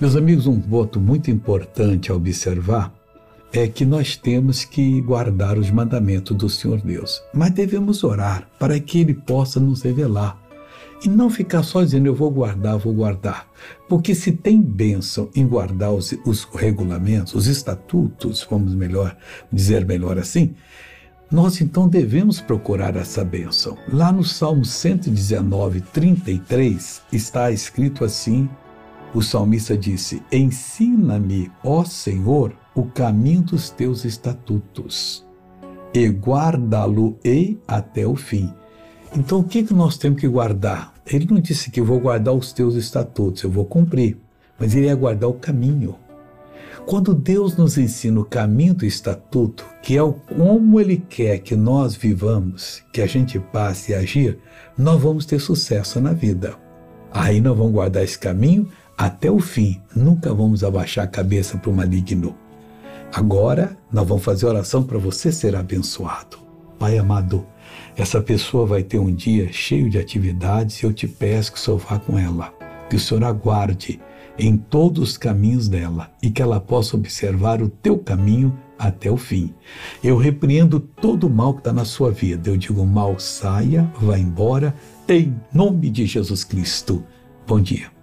Meus amigos, um voto muito importante a observar é que nós temos que guardar os mandamentos do Senhor Deus, mas devemos orar para que Ele possa nos revelar. E não ficar só dizendo eu vou guardar, vou guardar. Porque se tem bênção em guardar os, os regulamentos, os estatutos, vamos melhor dizer melhor assim, nós então devemos procurar essa bênção. Lá no Salmo 119, 33, está escrito assim: o salmista disse: Ensina-me, ó Senhor, o caminho dos teus estatutos, e guardá-lo-ei até o fim. Então, o que, que nós temos que guardar? Ele não disse que eu vou guardar os teus estatutos, eu vou cumprir, mas ele ia guardar o caminho. Quando Deus nos ensina o caminho do estatuto, que é o como Ele quer que nós vivamos, que a gente passe a agir, nós vamos ter sucesso na vida. Aí nós vamos guardar esse caminho, até o fim. Nunca vamos abaixar a cabeça para o maligno. Agora, nós vamos fazer oração para você ser abençoado. Pai amado, essa pessoa vai ter um dia cheio de atividades e eu te peço que o Senhor vá com ela, que o Senhor aguarde em todos os caminhos dela e que ela possa observar o teu caminho até o fim. Eu repreendo todo o mal que está na sua vida. Eu digo: mal saia, vá embora, em nome de Jesus Cristo. Bom dia.